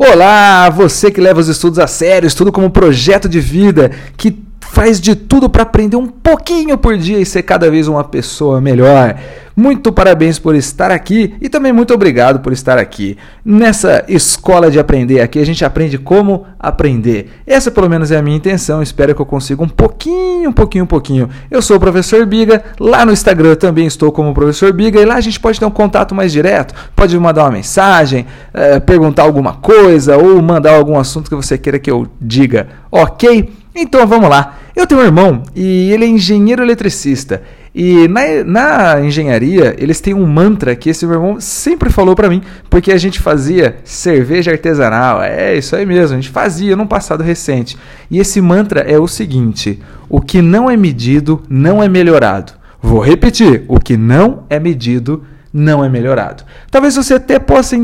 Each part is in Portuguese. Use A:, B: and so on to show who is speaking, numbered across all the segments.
A: Olá, você que leva os estudos a sério, estudo como projeto de vida, que faz de tudo para aprender um pouquinho por dia e ser cada vez uma pessoa melhor. Muito parabéns por estar aqui e também muito obrigado por estar aqui. Nessa escola de aprender aqui, a gente aprende como aprender. Essa pelo menos é a minha intenção, espero que eu consiga um pouquinho, um pouquinho, um pouquinho. Eu sou o professor Biga, lá no Instagram também estou como professor Biga e lá a gente pode ter um contato mais direto, pode mandar uma mensagem, é, perguntar alguma coisa ou mandar algum assunto que você queira que eu diga, ok? Então vamos lá. Eu tenho um irmão e ele é engenheiro eletricista. E na, na engenharia, eles têm um mantra que esse meu irmão sempre falou para mim, porque a gente fazia cerveja artesanal. É isso aí mesmo, a gente fazia num passado recente. E esse mantra é o seguinte: o que não é medido não é melhorado. Vou repetir: o que não é medido não é melhorado. Talvez você até possa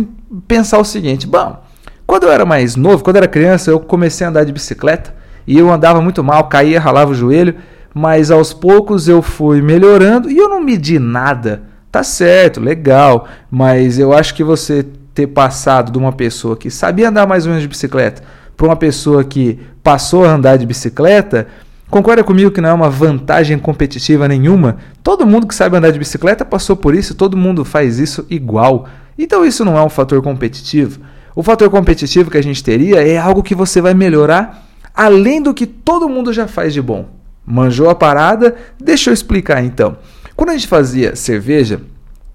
A: pensar o seguinte: bom, quando eu era mais novo, quando eu era criança, eu comecei a andar de bicicleta e eu andava muito mal, caía, ralava o joelho, mas aos poucos eu fui melhorando e eu não medi nada. Tá certo, legal, mas eu acho que você ter passado de uma pessoa que sabia andar mais ou menos de bicicleta para uma pessoa que passou a andar de bicicleta, concorda comigo que não é uma vantagem competitiva nenhuma? Todo mundo que sabe andar de bicicleta passou por isso, todo mundo faz isso igual. Então isso não é um fator competitivo. O fator competitivo que a gente teria é algo que você vai melhorar além do que todo mundo já faz de bom. Manjou a parada? Deixa eu explicar então. Quando a gente fazia cerveja,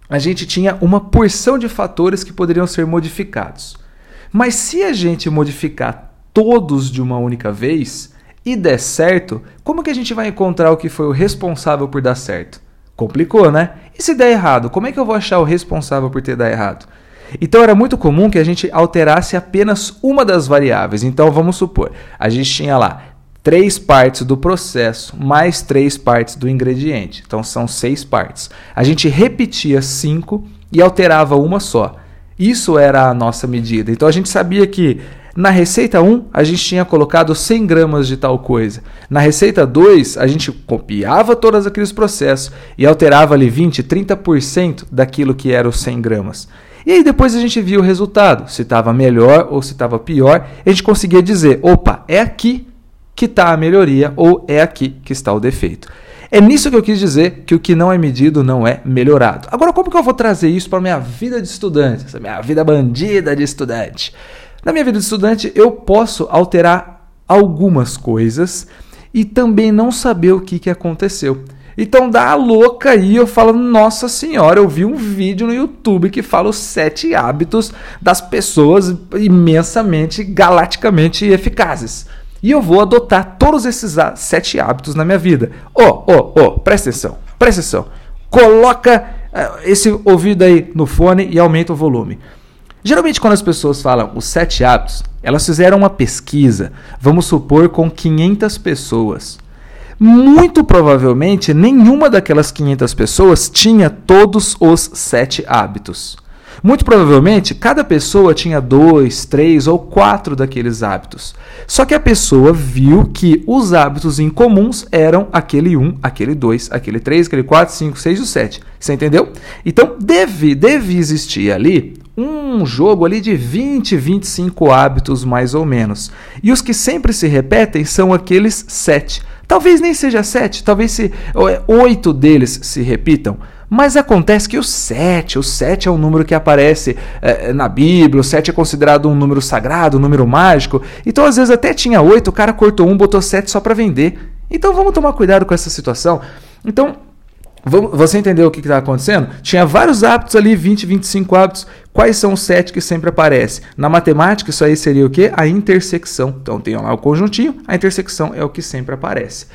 A: a gente tinha uma porção de fatores que poderiam ser modificados. Mas se a gente modificar todos de uma única vez e der certo, como que a gente vai encontrar o que foi o responsável por dar certo? Complicou, né? E se der errado, como é que eu vou achar o responsável por ter dado errado? Então era muito comum que a gente alterasse apenas uma das variáveis. Então vamos supor, a gente tinha lá três partes do processo mais três partes do ingrediente. Então são seis partes. A gente repetia cinco e alterava uma só. Isso era a nossa medida. Então a gente sabia que na receita 1 a gente tinha colocado 100 gramas de tal coisa. Na receita 2 a gente copiava todos aqueles processos e alterava ali 20, 30% daquilo que era os 100 gramas. E aí depois a gente via o resultado, se estava melhor ou se estava pior, a gente conseguia dizer, opa, é aqui que está a melhoria ou é aqui que está o defeito. É nisso que eu quis dizer que o que não é medido não é melhorado. Agora, como que eu vou trazer isso para a minha vida de estudante, essa minha vida bandida de estudante? Na minha vida de estudante, eu posso alterar algumas coisas e também não saber o que, que aconteceu. Então dá a louca aí, eu falo, nossa senhora, eu vi um vídeo no YouTube que fala os sete hábitos das pessoas imensamente, galaticamente eficazes. E eu vou adotar todos esses sete hábitos na minha vida. Ô, ô, ô, presta atenção, presta atenção. Coloca uh, esse ouvido aí no fone e aumenta o volume. Geralmente, quando as pessoas falam os sete hábitos, elas fizeram uma pesquisa, vamos supor, com 500 pessoas. Muito provavelmente, nenhuma daquelas 500 pessoas tinha todos os sete hábitos. Muito provavelmente, cada pessoa tinha dois, três ou quatro daqueles hábitos. Só que a pessoa viu que os hábitos incomuns eram aquele um, aquele dois, aquele três, aquele quatro, cinco, seis e sete. Você entendeu? Então, deve, deve existir ali um jogo ali de 20, 25 hábitos mais ou menos. E os que sempre se repetem são aqueles sete. Talvez nem seja sete, talvez se é, oito deles se repitam. Mas acontece que o sete, o sete é um número que aparece é, na Bíblia, o sete é considerado um número sagrado, um número mágico. Então, às vezes, até tinha oito, o cara cortou um, botou sete só para vender. Então, vamos tomar cuidado com essa situação. Então, você entendeu o que está acontecendo? Tinha vários hábitos ali, 20, 25 hábitos. Quais são os sete que sempre aparecem? Na matemática, isso aí seria o quê? A intersecção. Então tem lá o conjuntinho, a intersecção é o que sempre aparece.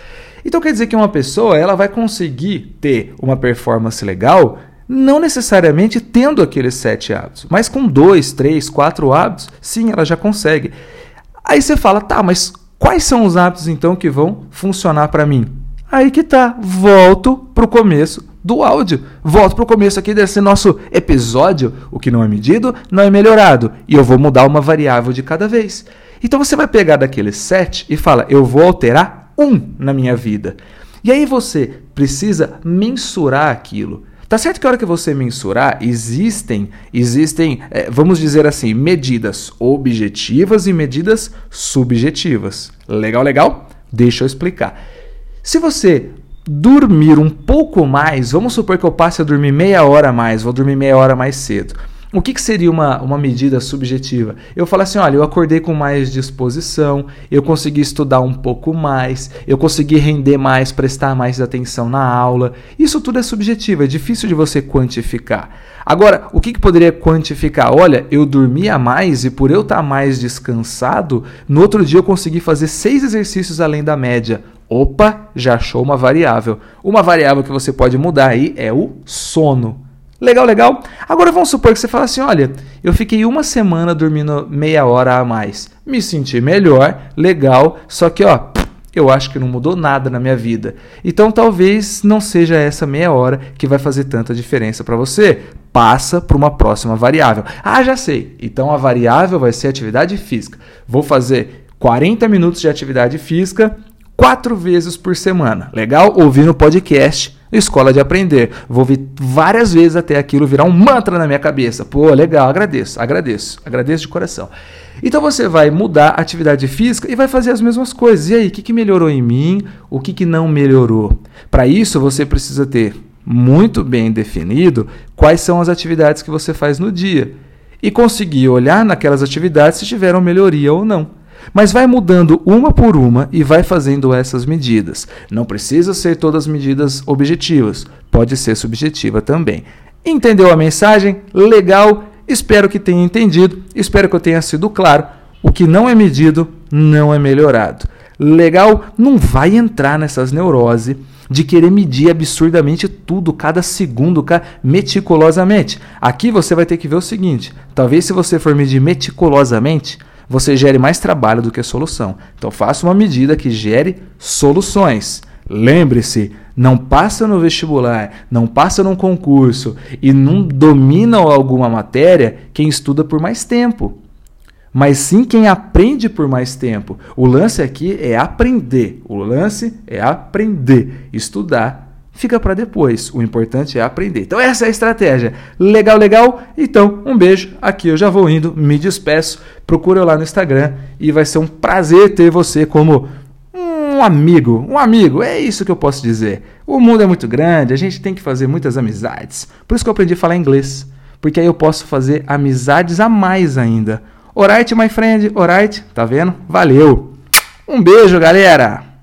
A: Então quer dizer que uma pessoa ela vai conseguir ter uma performance legal, não necessariamente tendo aqueles sete hábitos, mas com dois, três, quatro hábitos, sim, ela já consegue. Aí você fala, tá, mas quais são os hábitos então que vão funcionar para mim? Aí que tá, volto pro começo do áudio. Volto pro começo aqui desse nosso episódio. O que não é medido não é melhorado. E eu vou mudar uma variável de cada vez. Então você vai pegar daqueles sete e fala: eu vou alterar um na minha vida. E aí você precisa mensurar aquilo. Tá certo que a hora que você mensurar, existem, existem, é, vamos dizer assim, medidas objetivas e medidas subjetivas. Legal, legal? Deixa eu explicar. Se você dormir um pouco mais, vamos supor que eu passe a dormir meia hora a mais, vou dormir meia hora mais cedo. O que, que, seria uma, uma medida subjetiva? Eu falo assim: olha, eu acordei com mais disposição, eu consegui estudar um pouco mais, eu consegui render mais, prestar mais atenção na aula. Isso tudo é subjetivo, é difícil de você quantificar. Agora, o que, que poderia quantificar? Olha, eu dormia mais e por eu estar mais descansado, no outro dia eu consegui fazer seis exercícios além da média. Opa, já achou uma variável. Uma variável que você pode mudar aí é o sono. Legal, legal. Agora vamos supor que você fala assim: olha, eu fiquei uma semana dormindo meia hora a mais. Me senti melhor, legal, só que ó, eu acho que não mudou nada na minha vida. Então talvez não seja essa meia hora que vai fazer tanta diferença para você. Passa para uma próxima variável. Ah, já sei. Então a variável vai ser atividade física. Vou fazer 40 minutos de atividade física quatro vezes por semana. Legal? Ouvir no podcast Escola de Aprender. Vou ouvir várias vezes até aquilo virar um mantra na minha cabeça. Pô, legal, agradeço, agradeço, agradeço de coração. Então você vai mudar a atividade física e vai fazer as mesmas coisas. E aí, o que, que melhorou em mim? O que, que não melhorou? Para isso, você precisa ter muito bem definido quais são as atividades que você faz no dia e conseguir olhar naquelas atividades se tiveram melhoria ou não. Mas vai mudando uma por uma e vai fazendo essas medidas. Não precisa ser todas medidas objetivas, pode ser subjetiva também. Entendeu a mensagem? Legal, espero que tenha entendido, espero que eu tenha sido claro. O que não é medido não é melhorado. Legal? Não vai entrar nessas neuroses de querer medir absurdamente tudo, cada segundo, meticulosamente. Aqui você vai ter que ver o seguinte: talvez se você for medir meticulosamente, você gere mais trabalho do que solução. Então faça uma medida que gere soluções. Lembre-se, não passa no vestibular, não passa num concurso e não domina alguma matéria quem estuda por mais tempo. Mas sim quem aprende por mais tempo. O lance aqui é aprender. O lance é aprender. Estudar fica para depois. O importante é aprender. Então essa é a estratégia. Legal, legal? Então, um beijo. Aqui eu já vou indo, me despeço. Procura eu lá no Instagram e vai ser um prazer ter você como um amigo, um amigo. É isso que eu posso dizer. O mundo é muito grande, a gente tem que fazer muitas amizades. Por isso que eu aprendi a falar inglês, porque aí eu posso fazer amizades a mais ainda. Alright, my friend, alright? Tá vendo? Valeu. Um beijo, galera.